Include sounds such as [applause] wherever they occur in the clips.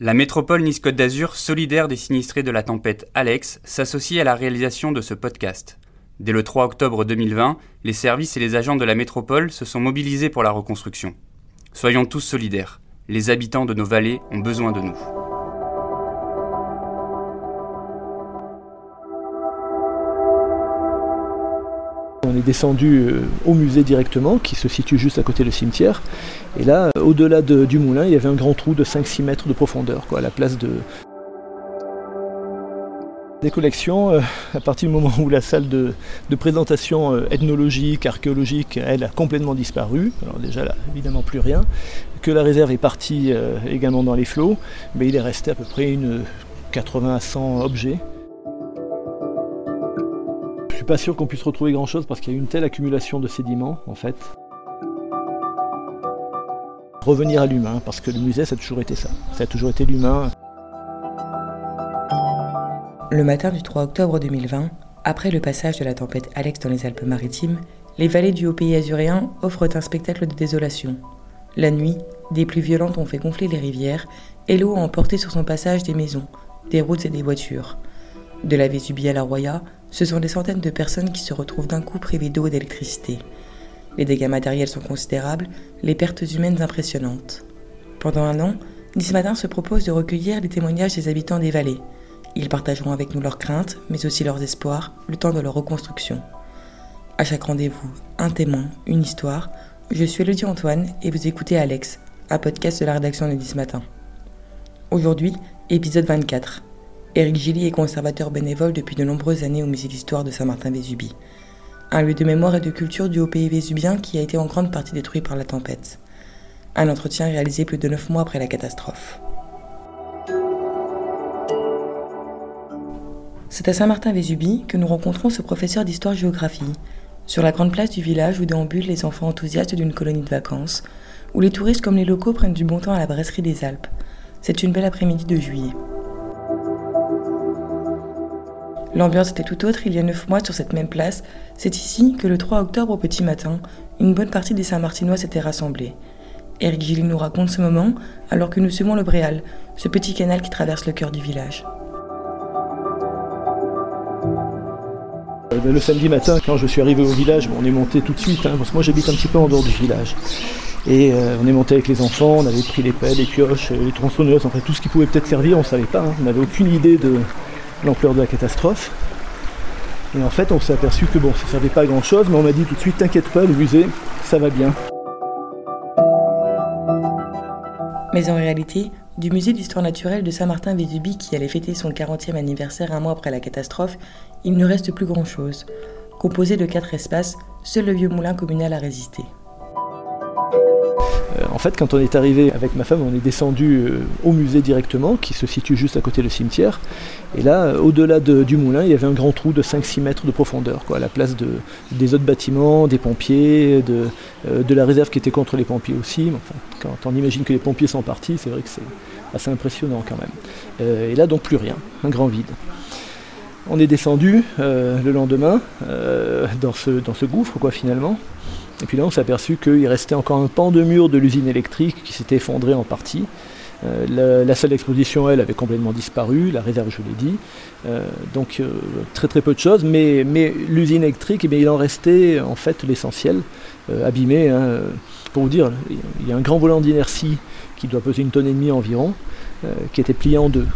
La métropole Nice-Côte d'Azur, solidaire des sinistrés de la tempête Alex, s'associe à la réalisation de ce podcast. Dès le 3 octobre 2020, les services et les agents de la métropole se sont mobilisés pour la reconstruction. Soyons tous solidaires. Les habitants de nos vallées ont besoin de nous. On est descendu euh, au musée directement, qui se situe juste à côté du cimetière. Et là, euh, au-delà du moulin, il y avait un grand trou de 5-6 mètres de profondeur, quoi, à la place de. Des collections, euh, à partir du moment où la salle de, présentation ethnologique, archéologique, elle a complètement disparu, alors déjà là, évidemment plus rien, que la réserve est partie également dans les flots, mais il est resté à peu près une 80 à 100 objets pas sûr qu'on puisse retrouver grand chose parce qu'il y a une telle accumulation de sédiments en fait. Revenir à l'humain, parce que le musée ça a toujours été ça. Ça a toujours été l'humain. Le matin du 3 octobre 2020, après le passage de la tempête Alex dans les Alpes-Maritimes, les vallées du haut pays azuréen offrent un spectacle de désolation. La nuit, des pluies violentes ont fait gonfler les rivières et l'eau a emporté sur son passage des maisons, des routes et des voitures. De la Vésubie à la Roya, ce sont des centaines de personnes qui se retrouvent d'un coup privées d'eau et d'électricité. Les dégâts matériels sont considérables, les pertes humaines impressionnantes. Pendant un an, Nice Matin se propose de recueillir les témoignages des habitants des vallées. Ils partageront avec nous leurs craintes, mais aussi leurs espoirs, le temps de leur reconstruction. À chaque rendez-vous, un témoin, une histoire. Je suis Elodie Antoine et vous écoutez Alex, un podcast de la rédaction de Nice Matin. Aujourd'hui, épisode 24. Éric Gilly est conservateur bénévole depuis de nombreuses années au musée d'histoire de Saint-Martin-Vésubie. Un lieu de mémoire et de culture du haut pays vésubien qui a été en grande partie détruit par la tempête. Un entretien réalisé plus de neuf mois après la catastrophe. C'est à Saint-Martin-Vésubie que nous rencontrons ce professeur d'histoire-géographie, sur la grande place du village où déambulent les enfants enthousiastes d'une colonie de vacances, où les touristes comme les locaux prennent du bon temps à la brasserie des Alpes. C'est une belle après-midi de juillet. L'ambiance était tout autre il y a neuf mois sur cette même place. C'est ici que le 3 octobre au petit matin, une bonne partie des Saint-Martinois s'était rassemblée. Eric Gilly nous raconte ce moment alors que nous semons le Bréal, ce petit canal qui traverse le cœur du village. Euh, le samedi matin, quand je suis arrivé au village, on est monté tout de suite, hein, parce que moi j'habite un petit peu en dehors du village. Et euh, on est monté avec les enfants, on avait pris les pelles, les pioches, les tronçonneuses, enfin tout ce qui pouvait peut-être servir, on ne savait pas. Hein. on n'avait aucune idée de, l'ampleur de la catastrophe. Et en fait, on s'est aperçu que bon, ça ne servait pas à grand chose, mais on m'a dit tout de suite, t'inquiète pas, le musée, ça va bien. Mais en réalité, du musée d'histoire naturelle de Saint-Martin-Vésubie, qui allait fêter son 40e anniversaire un mois après la catastrophe, il ne reste plus grand-chose. Composé de quatre espaces, seul le vieux moulin communal a résisté. Euh, en fait, quand on est arrivé avec ma femme, on est descendu euh, au musée directement, qui se situe juste à côté du cimetière. Et là, euh, au-delà du moulin, il y avait un grand trou de 5-6 mètres de profondeur, à la place des autres bâtiments, des pompiers, de, la réserve qui était contre les pompiers aussi. quand on imagine que les pompiers sont partis, c'est vrai que c'est assez impressionnant quand même. et là, donc plus rien, un grand vide. On est descendu le lendemain dans, ce, gouffre, finalement. Et puis là, on s'est aperçu qu'il restait encore un pan de mur de l'usine électrique qui s'était effondré en partie. Euh, la, salle d'exposition, elle, avait complètement disparu, la réserve, je l'ai dit. Euh, donc euh, très très peu de choses, mais, l'usine électrique, eh il en restait en fait l'essentiel, abîmé. Hein. Pour vous dire, il y a un grand volant d'inertie qui doit peser une tonne et demie environ, qui était plié en deux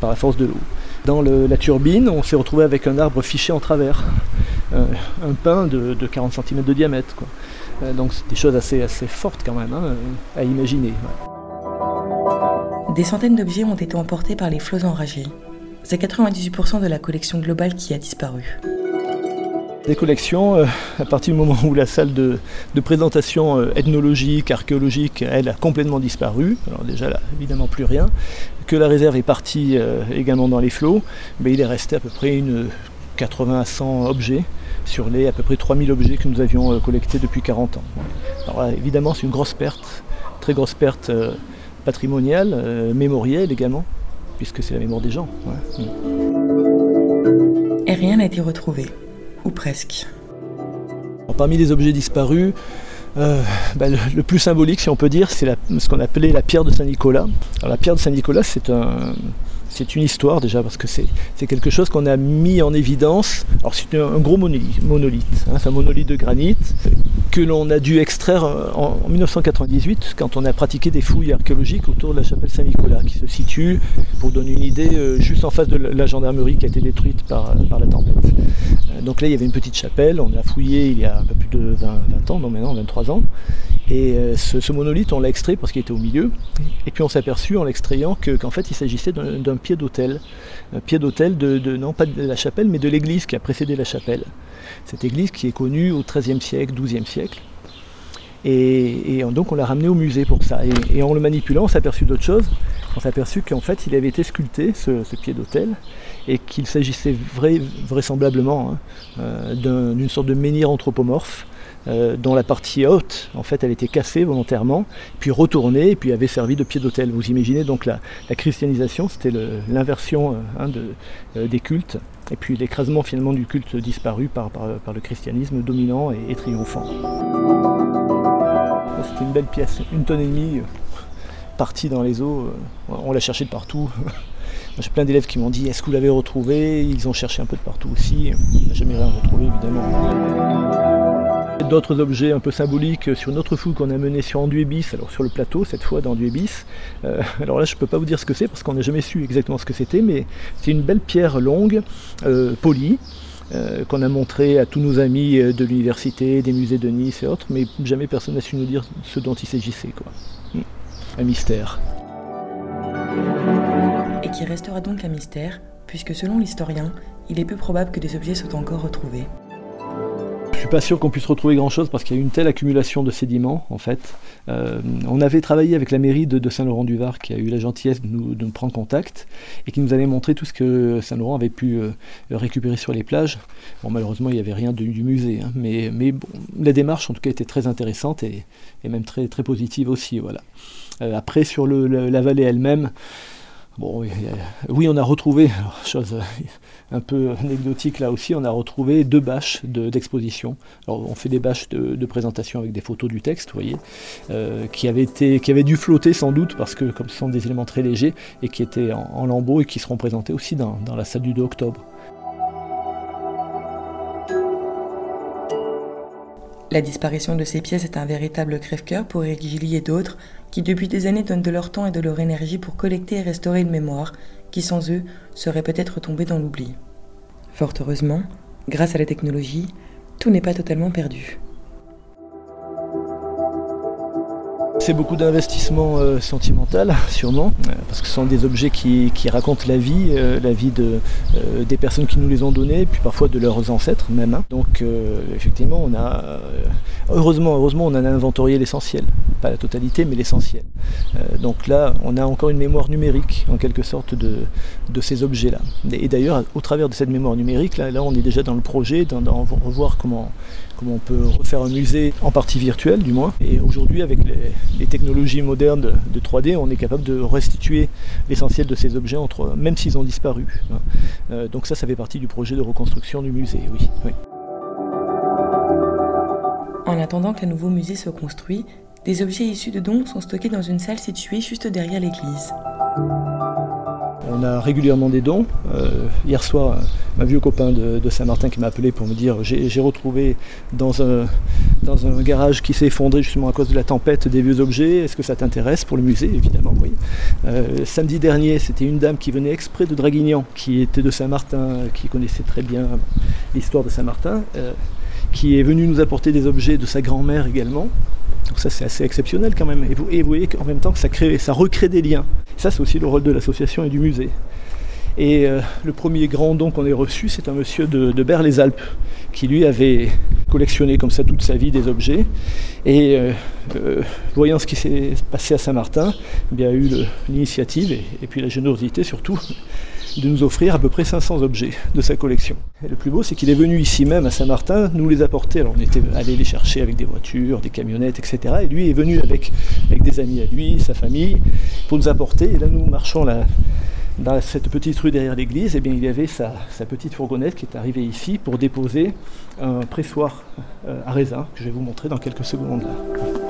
par la force de l'eau. Dans la turbine, on s'est retrouvé avec un arbre fiché en travers, un pin de, 40 cm de diamètre. Euh, donc c'est des choses assez, assez fortes quand même hein, à imaginer. Des centaines d'objets ont été emportés par les flots enragés. C'est 98% de la collection globale qui a disparu. Des collections, euh, à partir du moment où la salle de, présentation euh, ethnologique, archéologique, elle a complètement disparu, alors déjà là, évidemment plus rien, que la réserve est partie euh, également dans les flots, mais il est resté à peu près une 80 à 100 objets sur les à peu près 3000 objets que nous avions collectés depuis 40 ans. Alors évidemment c'est une grosse perte, très grosse perte patrimoniale, mémorielle également, puisque c'est la mémoire des gens. Et rien n'a été retrouvé ou presque. Parmi les objets disparus, bah, le, plus symbolique, si on peut dire, c'est ce qu'on appelait la pierre de Saint-Nicolas. Alors la pierre de Saint-Nicolas, c'est un, c'est une histoire déjà parce que c'est quelque chose qu'on a mis en évidence. Alors c'est un, gros monolithe, hein, c'est un monolithe de granit que l'on a dû extraire euh, en, 1998 quand on a pratiqué des fouilles archéologiques autour de la chapelle Saint-Nicolas qui se situe, pour donner une idée, euh, juste en face de la gendarmerie qui a été détruite par, par la tempête. Euh, donc là il y avait une petite chapelle, on l'a fouillé il y a un peu plus de 20, 20 ans, non maintenant 23 ans. Et euh, ce, monolithe, on l'a extrait parce qu'il était au milieu. Et puis on s'est aperçu en l'extrayant qu'en fait il s'agissait d'un pied d'autel. Un pied d'autel de, non pas de la chapelle, mais de l'église qui a précédé la chapelle. Cette église qui est connue au XIIIe siècle, XIIe siècle. Et, donc on l'a ramené au musée pour ça. Et, en le manipulant, on s'est aperçu d'autre chose. On s'est aperçu qu'en fait il avait été sculpté, ce, pied d'autel, et qu'il s'agissait vraisemblablement hein, euh, d'une sorte de menhir anthropomorphe euh, dont la partie haute, en fait, elle était cassée volontairement, puis retournée, et puis avait servi de pied d'autel. Vous imaginez donc la, christianisation, c'était l'inversion euh, hein, euh, des cultes, et puis l'écrasement finalement du culte disparu par, le christianisme dominant et, triomphant. C'était une belle pièce, une tonne et demie, partie dans les eaux, on l'a cherché de partout. [laughs] J'ai plein d'élèves qui m'ont dit est-ce que vous l'avez retrouvé Ils ont cherché un peu de partout aussi. On n'a jamais rien retrouvé évidemment d'autres objets un peu symboliques sur notre fou qu'on a mené sur Anduébis, alors sur le plateau cette fois d'Anduébis. Euh, [laughs] alors là je ne peux pas vous dire ce que c'est parce qu'on n'a jamais su exactement ce que c'était, mais c'est une belle pierre longue, euh, polie, euh, qu'on a montré à tous nos amis de l'université, des musées de Nice et autres, mais jamais personne n'a su nous dire ce dont il s'agissait. Quoi. Hmm. Un mystère. Et qui restera donc un mystère, puisque selon l'historien, il est peu probable que des objets soient encore retrouvés. Pas sûr qu'on puisse retrouver grand chose parce qu'il y a une telle accumulation de sédiments en fait. Euh, on avait travaillé avec la mairie de, Saint-Laurent-du-Var qui a eu la gentillesse de nous, prendre contact et qui nous avait montré tout ce que Saint-Laurent avait pu euh, récupérer sur les plages. Bon, malheureusement, il n'y avait rien du musée, hein, mais, mais bon, la démarche en tout cas était très intéressante et, même très, très positive aussi. Voilà. Euh, après, sur la vallée elle-même, Bon, oui, on a retrouvé, chose un peu anecdotique là aussi, on a retrouvé deux bâches d'exposition. alors on fait des bâches de, présentation avec des photos du texte, vous voyez, euh, qui, avaient été, qui dû flotter sans doute parce que comme ce sont des éléments très légers et qui étaient en, lambeaux et qui seront présentés aussi dans, dans la salle du 2 octobre. La disparition de ces pièces est un véritable crève-cœur pour Eric Gilly et d'autres qui depuis des années donnent de leur temps et de leur énergie pour collecter et restaurer une mémoire qui sans eux serait peut-être tombée dans l'oubli. Fort heureusement, grâce à la technologie, tout n'est pas totalement perdu. C'est beaucoup d'investissement euh, sentimental, [laughs] sûrement, euh, parce que ce sont des objets qui, racontent la vie, euh, la vie de, des personnes qui nous les ont donnés, puis parfois de leurs ancêtres même. Hein. Donc effectivement, on a heureusement, heureusement, on en a inventorié l'essentiel, pas la totalité, mais l'essentiel. donc là, on a encore une mémoire numérique en quelque sorte de, ces objets-là. Et d'ailleurs, au travers de cette mémoire numérique, là, on est déjà dans le projet, d'en revoir comment on peut refaire un musée en partie virtuelle du moins. Et aujourd'hui avec les, technologies modernes de, 3D, on est capable de restituer l'essentiel de ces objets, entre, même s'ils ont disparu. Hein. Euh, donc ça, ça fait partie du projet de reconstruction du musée, oui. En attendant qu'un nouveau musée soit construit, des objets issus de dons sont stockés dans une salle située juste derrière l'église. On a régulièrement des dons. Euh, hier soir, un vieux copain de, Saint-Martin qui m'a appelé pour me dire j'ai retrouvé dans un, garage qui s'est effondré justement à cause de la tempête des vieux objets. Est-ce que ça t'intéresse pour le musée? Évidemment, oui. Euh, samedi dernier, c'était une dame qui venait exprès de Draguignan, qui était de Saint-Martin, qui connaissait très bien l'histoire de Saint-Martin, euh, qui est venue nous apporter des objets de sa grand-mère également. Donc ça c'est assez exceptionnel quand même. Et vous, voyez qu'en même temps que ça, crée, ça recrée des liens. Ça c'est aussi le rôle de l'association et du musée. Et euh, le premier grand don qu'on ait reçu, c'est un monsieur de, de les alpes qui lui avait collectionné comme ça toute sa vie des objets. Et euh, euh, voyant ce qui s'est passé à Saint-Martin, il a eu l'initiative et, puis la générosité surtout de nous offrir à peu près 500 objets de sa collection. Et le plus beau, c'est qu'il est venu ici même à Saint-Martin nous les apporter. Alors on était allé les chercher avec des voitures, des camionnettes, etc. Et lui est venu avec, avec des amis à lui, sa famille, pour nous apporter. Et là, nous marchons dans cette petite rue derrière l'église, eh bien, il y avait sa, petite fourgonnette qui est arrivée ici pour déposer un pressoir euh, à raisin que je vais vous montrer dans quelques secondes. Eric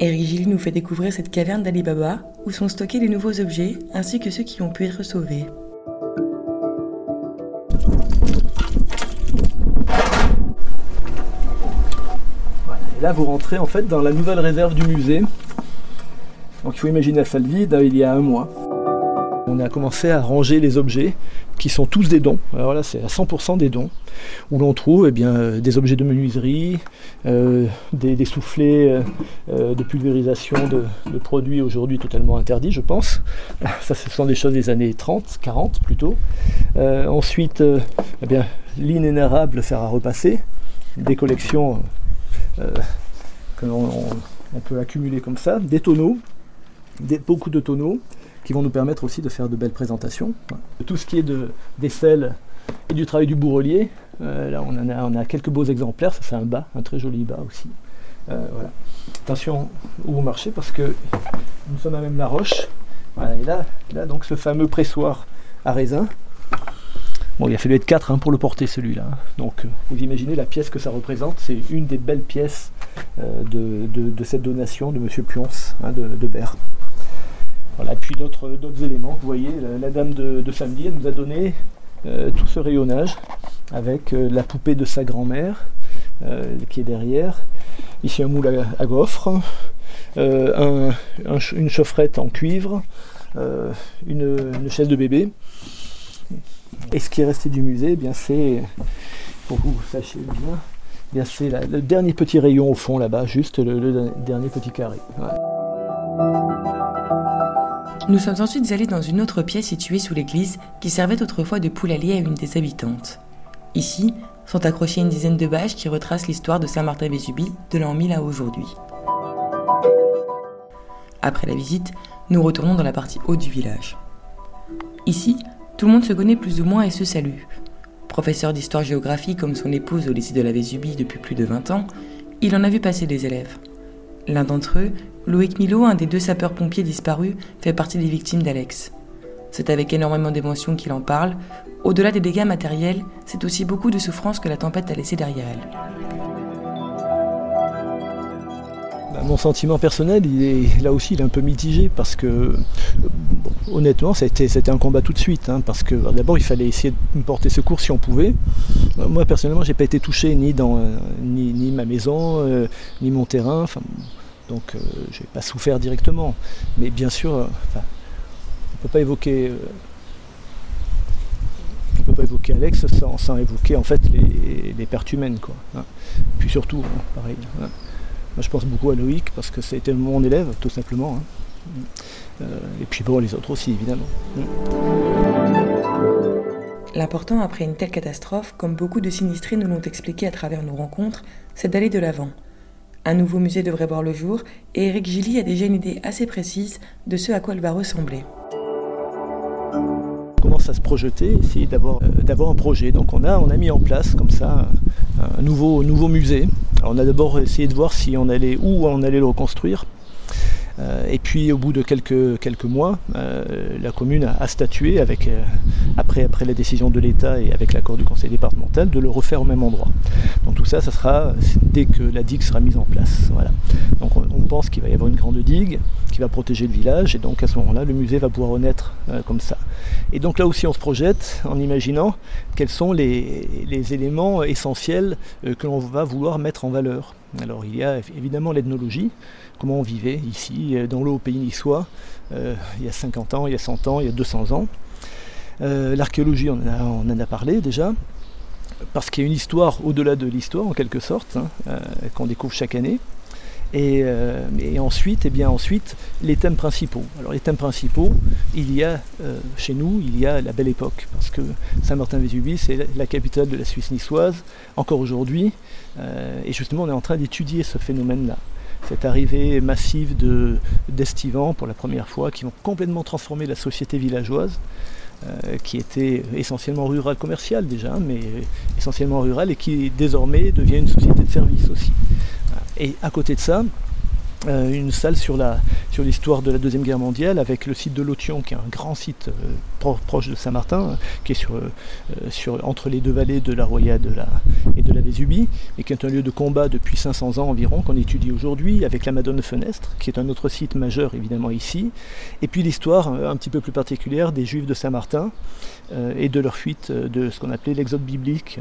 Gilly nous fait découvrir cette caverne d'Alibaba où sont stockés les nouveaux objets ainsi que ceux qui ont pu être sauvés. Et là, vous rentrez en fait dans la nouvelle réserve du musée. Donc il faut imaginer la salle vide il y a un mois. On a commencé à ranger les objets qui sont tous des dons. Alors là, c'est à 100% des dons, où l'on trouve eh bien, euh, des objets de menuiserie, euh, des, soufflets euh, de pulvérisation de, produits aujourd'hui totalement interdits, je pense. [laughs] Ça, ce sont des choses des années 30, 40 plutôt. ensuite, eh bien, l'inénarrable fer à repasser, des collections que l'on on peut accumuler comme ça, des tonneaux, beaucoup de tonneaux qui vont nous permettre aussi de faire de belles présentations. Tout ce qui est de, des selles et du travail du bourrelier, euh, là on, a, on a quelques beaux exemplaires, ça c'est un bas, un très joli bas aussi. Euh, voilà. Attention où vous marchez parce que nous sommes à même la roche. et là, là donc ce fameux pressoir à raisin. Bon, il a fallu être 4 hein, pour le porter celui-là. Donc vous imaginez la pièce que ça représente. C'est une des belles pièces euh, de, cette donation de M. Pionce hein, de, de Berre. Voilà, puis d'autres éléments. Vous voyez, la, dame de, samedi, elle nous a donné euh, tout ce rayonnage avec euh, la poupée de sa grand-mère qui est derrière. Ici un moule à, gaufre, une chaufferette en cuivre, une, chaise de bébé. Et ce qui est resté du musée, eh bien c'est, pour que vous sachiez bien, bien c'est le dernier petit rayon au fond là-bas, juste le, dernier petit carré. Nous sommes ensuite allés dans une autre pièce située sous l'église qui servait autrefois de poulailler à une des habitantes. Ici sont accrochées une dizaine de bâches qui retracent l'histoire de Saint-Martin-Vésubie de l'an 1000 à aujourd'hui. Après la visite, nous retournons dans la partie haute du village. Ici, tout le monde se connaît plus ou moins et se salue. Professeur d'histoire-géographie comme son épouse au lycée de la Vésubie depuis plus de 20 ans, il en a vu passer des élèves. L'un d'entre eux, Loïc Milo, un des deux sapeurs-pompiers disparus, fait partie des victimes d'Alex. C'est avec énormément d'émotion qu'il en parle. Au-delà des dégâts matériels, c'est aussi beaucoup de souffrances que la tempête a laissé derrière elle. Bah, mon sentiment personnel, il est, là aussi, il est un peu mitigé parce que, honnêtement, c'était un combat tout de suite. Hein, parce que d'abord, il fallait essayer de porter secours si on pouvait. Moi, personnellement, j'ai pas été touché ni dans ni, ma maison, euh, ni mon terrain. Donc, euh, je n'ai pas souffert directement. Mais bien sûr, euh, on ne peut pas évoquer. Alex sans, évoquer en fait les, pertes humaines. Quoi, hein. Puis surtout, pareil. Hein je pense beaucoup à Loïc parce que été mon élève, tout simplement. Hein. Euh, et puis bon, les autres aussi, évidemment. L'important après une telle catastrophe, comme beaucoup de sinistrés nous l'ont expliqué à travers nos rencontres, c'est d'aller de l'avant. Un nouveau musée devrait voir le jour et Eric Gilly a déjà une idée assez précise de ce à quoi il va ressembler commence à se projeter, essayer d'avoir, euh, d'avoir un projet? Donc on a, mis en place comme ça un nouveau, nouveau musée. on a d'abord essayé de voir si on allait, où on allait le reconstruire. Euh, et puis au bout de quelques, mois, euh, la commune a, statué, euh, après, la décision de l'État et avec l'accord du conseil départemental, de le refaire au même endroit. Donc tout ça, ça sera dès que la digue sera mise en place. Donc on, pense qu'il va y avoir une grande digue qui va protéger le village et donc à ce moment-là, le musée va pouvoir renaître comme ça. Et donc là aussi, on se projette en imaginant quels sont les éléments essentiels que l'on va vouloir mettre en valeur. Alors il y a évidemment l'ethnologie, comment on vivait ici, euh, dans l'eau pays niçois, euh, il y a 50 ans, il y a 100 ans, il y a 200 ans. Euh, l'archéologie, on, en a parlé déjà, parce qu'il y a une histoire au-delà de l'histoire, en quelque sorte, hein, qu'on découvre chaque année. Et, ensuite, et eh bien ensuite, les thèmes principaux. Alors les thèmes principaux, il y a chez nous, il y a la belle époque, parce que Saint-Martin-Vésubie, c'est la capitale de la Suisse niçoise, encore aujourd'hui, et justement on est en train d'étudier ce phénomène-là cette arrivée massive d'estivants pour la première fois qui vont complètement transformer la société villageoise. Euh, qui était essentiellement rurale commerciale déjà, mais essentiellement rurale et qui désormais devient une société de services aussi. Et à côté de ça, euh, une salle sur la sur l'histoire de la deuxième guerre mondiale avec le site de Lotion qui est un grand site euh, proche de Saint-Martin hein, qui est sur, euh, sur entre les deux vallées de la Roya de la, et de la Vésubie et qui est un lieu de combat depuis 500 ans environ qu'on étudie aujourd'hui avec la Madone Fenestre qui est un autre site majeur évidemment ici. Et puis l'histoire un petit peu plus particulière des Juifs de Saint-Martin et de leur fuite de ce qu'on appelait l'exode biblique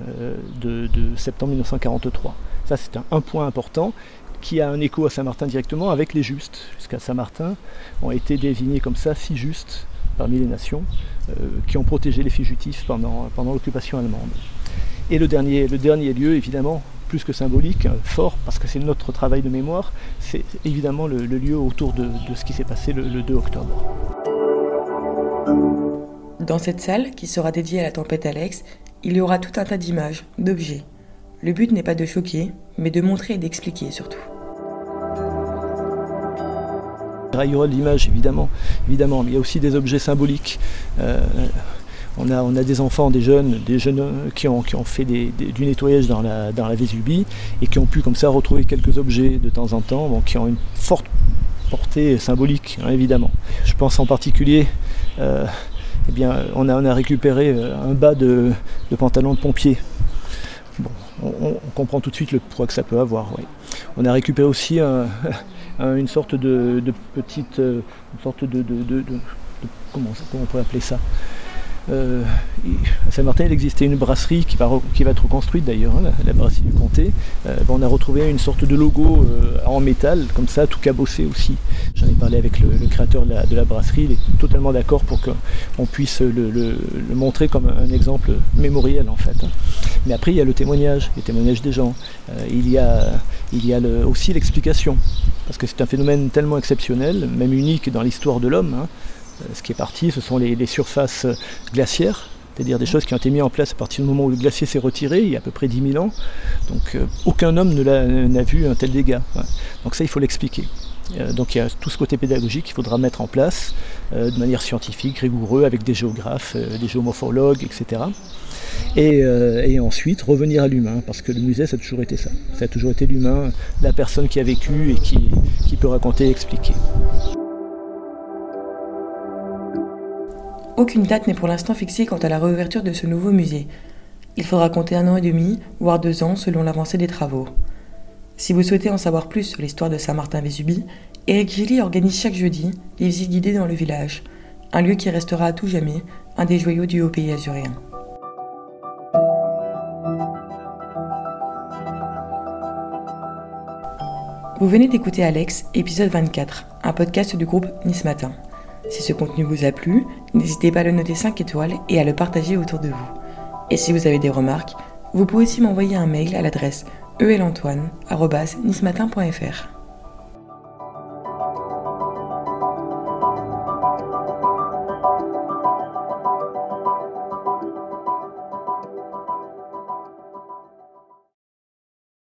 de, septembre 1943 ça c'est un point important qui a un écho à Saint-Martin directement avec les justes. Jusqu'à Saint-Martin ont été désignés comme ça six justes parmi les nations euh, qui ont protégé les fugitifs pendant, pendant l'occupation allemande. Et le dernier, le dernier lieu, évidemment, plus que symbolique, euh, fort, parce que c'est notre travail de mémoire, c'est évidemment le, lieu autour de, ce qui s'est passé le, le 2 octobre. Dans cette salle, qui sera dédiée à la tempête Alex, il y aura tout un tas d'images, d'objets, le but n'est pas de choquer, mais de montrer et d'expliquer surtout. De l'image évidemment, évidemment, mais il y a aussi des objets symboliques. Euh, on, a, on a des enfants, des jeunes, des jeunes qui ont, qui ont fait du nettoyage dans la, dans Vésubie et qui ont pu comme ça retrouver quelques objets de temps en temps, qui ont une forte portée symbolique, hein, évidemment. Je pense en particulier, euh, eh bien, on a, on a récupéré euh, un bas de pantalon de pompier on, comprend tout de suite le poids que ça peut avoir. On a récupéré aussi [laughs] une sorte de, petite, euh, sorte de, comment, comment, on pourrait appeler ça? Euh, à Saint-Martin, il existait une brasserie qui va, qui va être reconstruite d'ailleurs, hein, la, brasserie du comté. Euh, on a retrouvé une sorte de logo euh, en métal, comme ça, tout cabossé aussi. J'en ai parlé avec le, créateur de la, brasserie, il est totalement d'accord pour qu'on puisse le, montrer comme un exemple mémoriel en fait. Hein. Mais après, il y a le témoignage, le témoignage des gens. il y a, il y a aussi l'explication, parce que c'est un phénomène tellement exceptionnel, même unique dans l'histoire de l'homme. Hein. Euh, ce qui est parti, ce sont les, surfaces glaciaires, c'est-à-dire des choses qui ont été mises en place à partir du moment où le glacier s'est retiré, il y a à peu près 10 000 ans. Donc euh, aucun homme n'a vu un tel dégât. Donc ça, il faut l'expliquer. Euh, donc il y a tout ce côté pédagogique qu'il faudra mettre en place de manière scientifique, rigoureuse, avec des géographes, des géomorphologues, etc. Et, ensuite revenir à l'humain, parce que le musée, ça a toujours été ça. Ça a toujours été l'humain, la personne qui a vécu et qui peut raconter et expliquer. Aucune date n'est pour l'instant fixée quant à la réouverture de ce nouveau musée. Il faudra compter un an et demi, voire deux ans selon l'avancée des travaux. Si vous souhaitez en savoir plus sur l'histoire de Saint-Martin-Vésubie, Eric Gilly organise chaque jeudi des visites guidées dans le village, un lieu qui restera à tout jamais un des joyaux du haut pays azuréen. Vous venez d'écouter Alex, épisode 24, un podcast du groupe Nice Matin. Si ce contenu vous a plu, n'hésitez pas à le noter 5 étoiles et à le partager autour de vous. Et si vous avez des remarques, vous pouvez aussi m'envoyer un mail à l'adresse elantoine.nismatin.fr.